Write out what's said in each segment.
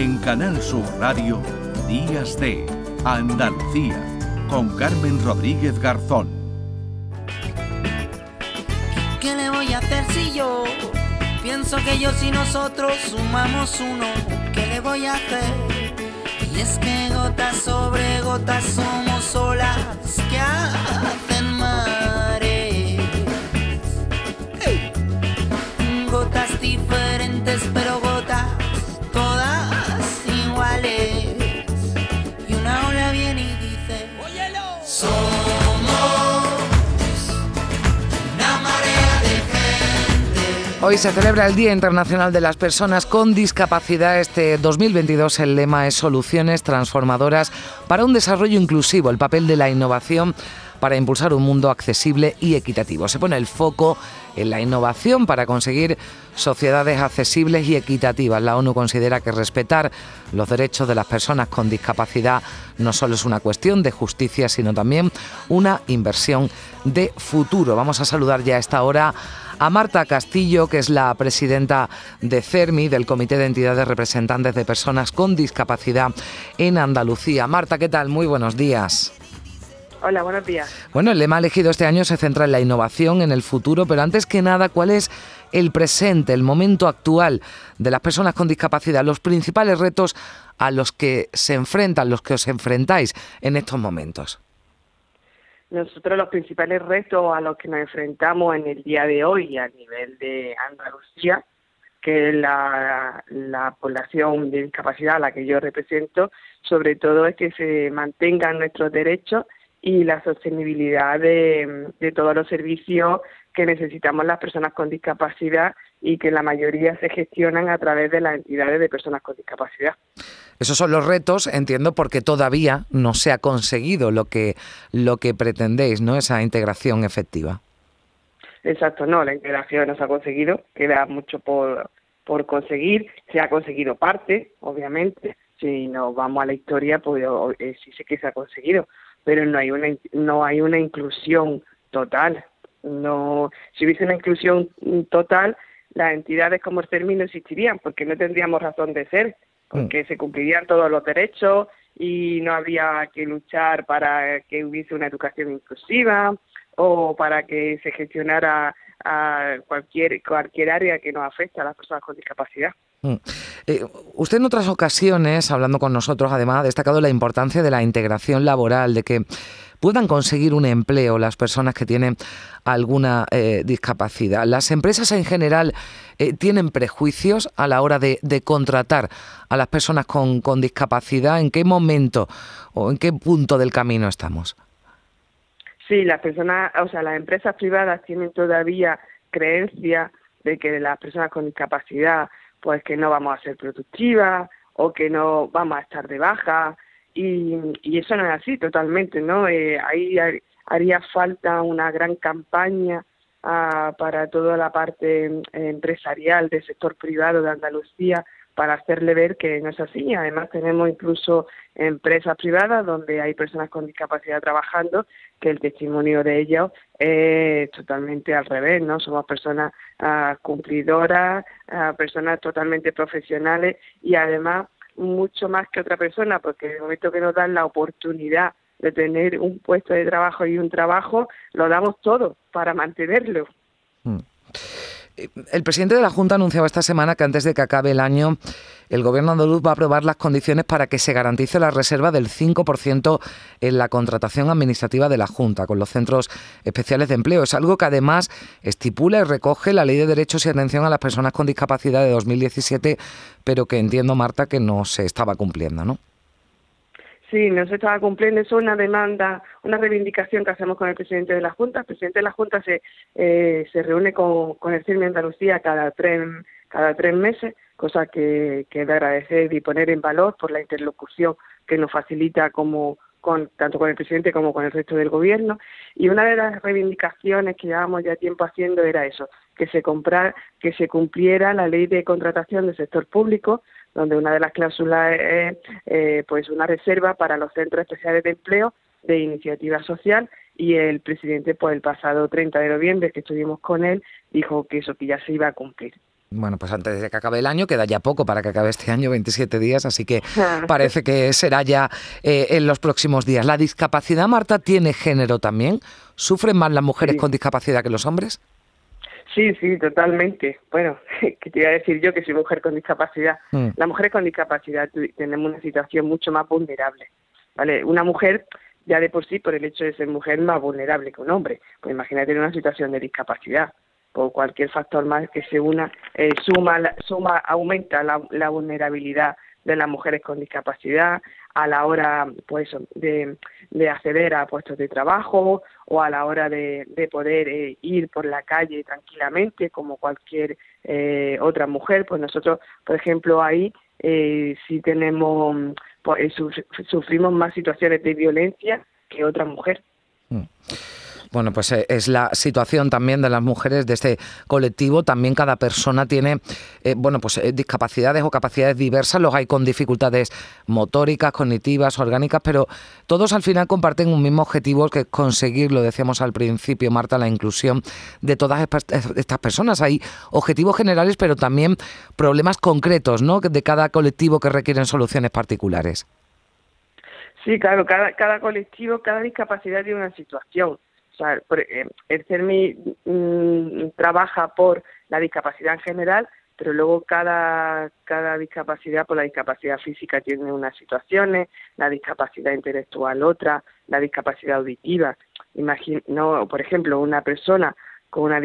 En Canal Sur Radio, Días de Andalucía, con Carmen Rodríguez Garzón. ¿Qué le voy a hacer si yo pienso que yo y nosotros sumamos uno? ¿Qué le voy a hacer? Y es que gotas sobre gotas somos olas que hacen Hoy se celebra el Día Internacional de las Personas con Discapacidad. Este 2022 el lema es Soluciones transformadoras para un desarrollo inclusivo, el papel de la innovación para impulsar un mundo accesible y equitativo. Se pone el foco en la innovación para conseguir sociedades accesibles y equitativas. La ONU considera que respetar los derechos de las personas con discapacidad no solo es una cuestión de justicia, sino también una inversión de futuro. Vamos a saludar ya a esta hora a Marta Castillo, que es la presidenta de CERMI, del Comité de Entidades Representantes de Personas con Discapacidad en Andalucía. Marta, ¿qué tal? Muy buenos días. Hola, buenos días. Bueno, el lema elegido este año se centra en la innovación, en el futuro, pero antes que nada, ¿cuál es el presente, el momento actual de las personas con discapacidad, los principales retos a los que se enfrentan, los que os enfrentáis en estos momentos? Nosotros los principales retos a los que nos enfrentamos en el día de hoy a nivel de Andalucía, que es la, la población de discapacidad a la que yo represento, sobre todo es que se mantengan nuestros derechos y la sostenibilidad de, de todos los servicios que necesitamos las personas con discapacidad y que la mayoría se gestionan a través de las entidades de personas con discapacidad. Esos son los retos, entiendo, porque todavía no se ha conseguido lo que, lo que pretendéis, ¿no? Esa integración efectiva. Exacto, no, la integración no se ha conseguido, queda mucho por, por conseguir, se ha conseguido parte, obviamente, si nos vamos a la historia, pues eh, sí sé que se ha conseguido, pero no hay una no hay una inclusión total. No, si hubiese una inclusión total, las entidades como el CERMI no existirían, porque no tendríamos razón de ser, porque se cumplirían todos los derechos y no habría que luchar para que hubiese una educación inclusiva o para que se gestionara a cualquier cualquier área que nos afecte a las personas con discapacidad. Mm. Eh, usted en otras ocasiones, hablando con nosotros, además ha destacado la importancia de la integración laboral, de que puedan conseguir un empleo las personas que tienen alguna eh, discapacidad. ¿Las empresas en general eh, tienen prejuicios a la hora de, contratar a las personas con, con discapacidad? ¿En qué momento o en qué punto del camino estamos? Sí, las personas, o sea, las empresas privadas tienen todavía creencia de que las personas con discapacidad, pues que no vamos a ser productivas o que no vamos a estar de baja y, y eso no es así totalmente, ¿no? Eh, ahí haría falta una gran campaña ah, para toda la parte eh, empresarial del sector privado de Andalucía para hacerle ver que no es así. Además, tenemos incluso empresas privadas donde hay personas con discapacidad trabajando, que el testimonio de ellos es totalmente al revés, ¿no? Somos personas ah, cumplidoras, ah, personas totalmente profesionales y además mucho más que otra persona, porque en el momento que nos dan la oportunidad de tener un puesto de trabajo y un trabajo, lo damos todo para mantenerlo. Mm. El presidente de la Junta anunciaba esta semana que antes de que acabe el año, el gobierno andaluz va a aprobar las condiciones para que se garantice la reserva del 5% en la contratación administrativa de la Junta con los centros especiales de empleo. Es algo que además estipula y recoge la Ley de Derechos y Atención a las Personas con Discapacidad de 2017, pero que entiendo, Marta, que no se estaba cumpliendo, ¿no? Sí, no se estaba cumpliendo. Eso es una demanda, una reivindicación que hacemos con el presidente de la Junta. El presidente de la Junta se, eh, se reúne con, con el CIRMI Andalucía cada tres, cada tres meses, cosa que, que de agradecer y poner en valor por la interlocución que nos facilita como con, tanto con el presidente como con el resto del gobierno. Y una de las reivindicaciones que llevábamos ya tiempo haciendo era eso, que se, comprar, que se cumpliera la ley de contratación del sector público, donde una de las cláusulas es eh, pues una reserva para los centros especiales de empleo de iniciativa social y el presidente pues el pasado 30 de noviembre que estuvimos con él dijo que eso que ya se iba a cumplir Bueno, pues antes de que acabe el año, queda ya poco para que acabe este año, 27 días, así que parece que será ya eh, en los próximos días. ¿La discapacidad, Marta, tiene género también? ¿Sufren más las mujeres con discapacidad que los hombres? Sí, sí, totalmente. Bueno, que te iba a decir yo que soy mujer con discapacidad. Mm. Las mujeres con discapacidad tenemos una situación mucho más vulnerable. ¿Vale? Una mujer ya de por sí, por el hecho de ser mujer, más vulnerable que un hombre. Pues imagínate en una situación de discapacidad por cualquier factor más que se una, eh, suma, suma, aumenta la, vulnerabilidad de las mujeres con discapacidad a la hora pues de, de acceder a puestos de trabajo o a la hora de, de poder eh, ir por la calle tranquilamente como cualquier eh, otra mujer pues nosotros por ejemplo ahí eh, si tenemos pues, sufrimos más situaciones de violencia que otra mujer mm. Bueno, pues eh, es la situación también de las mujeres de este colectivo. También cada persona tiene, eh, bueno, pues eh, discapacidades o capacidades diversas. Los hay con dificultades motóricas, cognitivas, orgánicas, pero todos al final comparten un mismo objetivo que es conseguir, lo decíamos al principio, Marta, la inclusión de todas estas personas. Hay objetivos generales, pero también problemas concretos, ¿no? De cada colectivo que requieren soluciones particulares. Sí, claro, cada, cada colectivo, cada discapacidad tiene una situación sea, el CERMI mm, trabaja por la discapacidad en general, pero luego cada, cada discapacidad, por la discapacidad física tiene unas situaciones, la discapacidad intelectual otra, la discapacidad auditiva. Imagino, por ejemplo, una persona con una,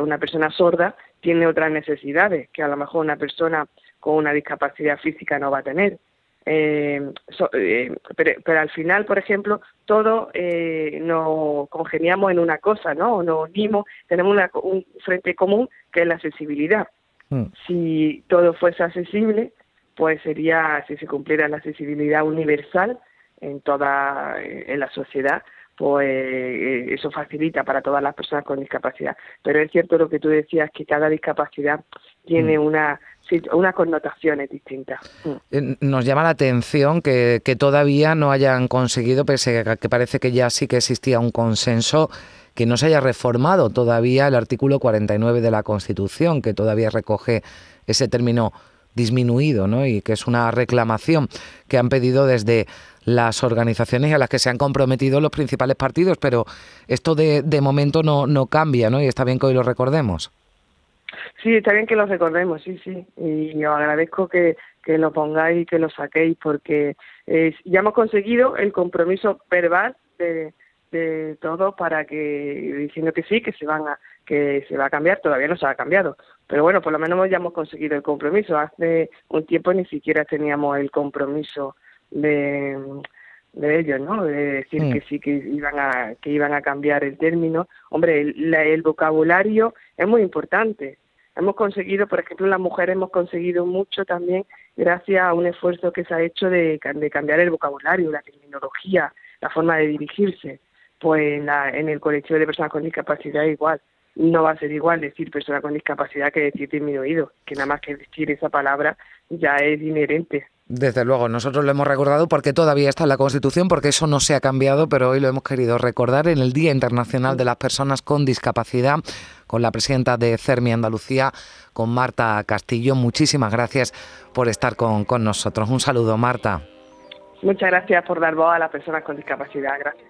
una persona sorda tiene otras necesidades que a lo mejor una persona con una discapacidad física no va a tener. Eh, eh, pero, al final, por ejemplo, todo eh, nos congeniamos en una cosa, ¿no? Nos unimos, tenemos un frente común que es la accesibilidad. Mm. Si todo fuese accesible, pues sería, si se cumpliera la accesibilidad universal en toda en la sociedad, pues eso facilita para todas las personas con discapacidad. Pero es cierto lo que tú decías, que cada discapacidad tiene mm. una sí, unas connotaciones distintas. Mm. Eh, nos llama la atención que, que todavía no hayan conseguido, pese a que parece que ya sí que existía un consenso, que no se haya reformado todavía el artículo 49 de la Constitución, que todavía recoge ese término disminuido, ¿no? Y que es una reclamación que han pedido desde las organizaciones a las que se han comprometido los principales partidos, pero esto de, de momento no, no cambia, ¿no? Y está bien que hoy lo recordemos. Sí, está bien que lo recordemos, sí, sí. Y os agradezco que, que lo pongáis y que lo saquéis porque ya hemos conseguido el compromiso verbal de, de todo para que diciendo que sí, que se van a que se va a cambiar, todavía no se ha cambiado, pero bueno, por lo menos ya hemos conseguido el compromiso. Hace un tiempo ni siquiera teníamos el compromiso de, de ellos, ¿no? De decir que sí que iban a que iban a cambiar el término. Hombre, el vocabulario es muy importante hemos conseguido, por ejemplo, las mujeres hemos conseguido mucho también gracias a un esfuerzo que se ha hecho de, cambiar el vocabulario, la terminología, la forma de dirigirse. Pues en, en el colectivo de personas con discapacidad igual. No va a ser igual decir persona con discapacidad que decir disminuido, que nada más que decir esa palabra ya es inherente. Desde luego, nosotros lo hemos recordado porque todavía está en la Constitución, porque eso no se ha cambiado, pero hoy lo hemos querido recordar en el Día Internacional de las Personas con Discapacidad, con la presidenta de CERMI Andalucía, con Marta Castillo. Muchísimas gracias por estar con, con nosotros. Un saludo, Marta. Muchas gracias por dar voz a las personas con discapacidad. Gracias.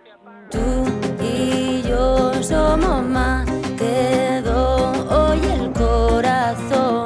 Tú y yo somos más que hoy el corazón.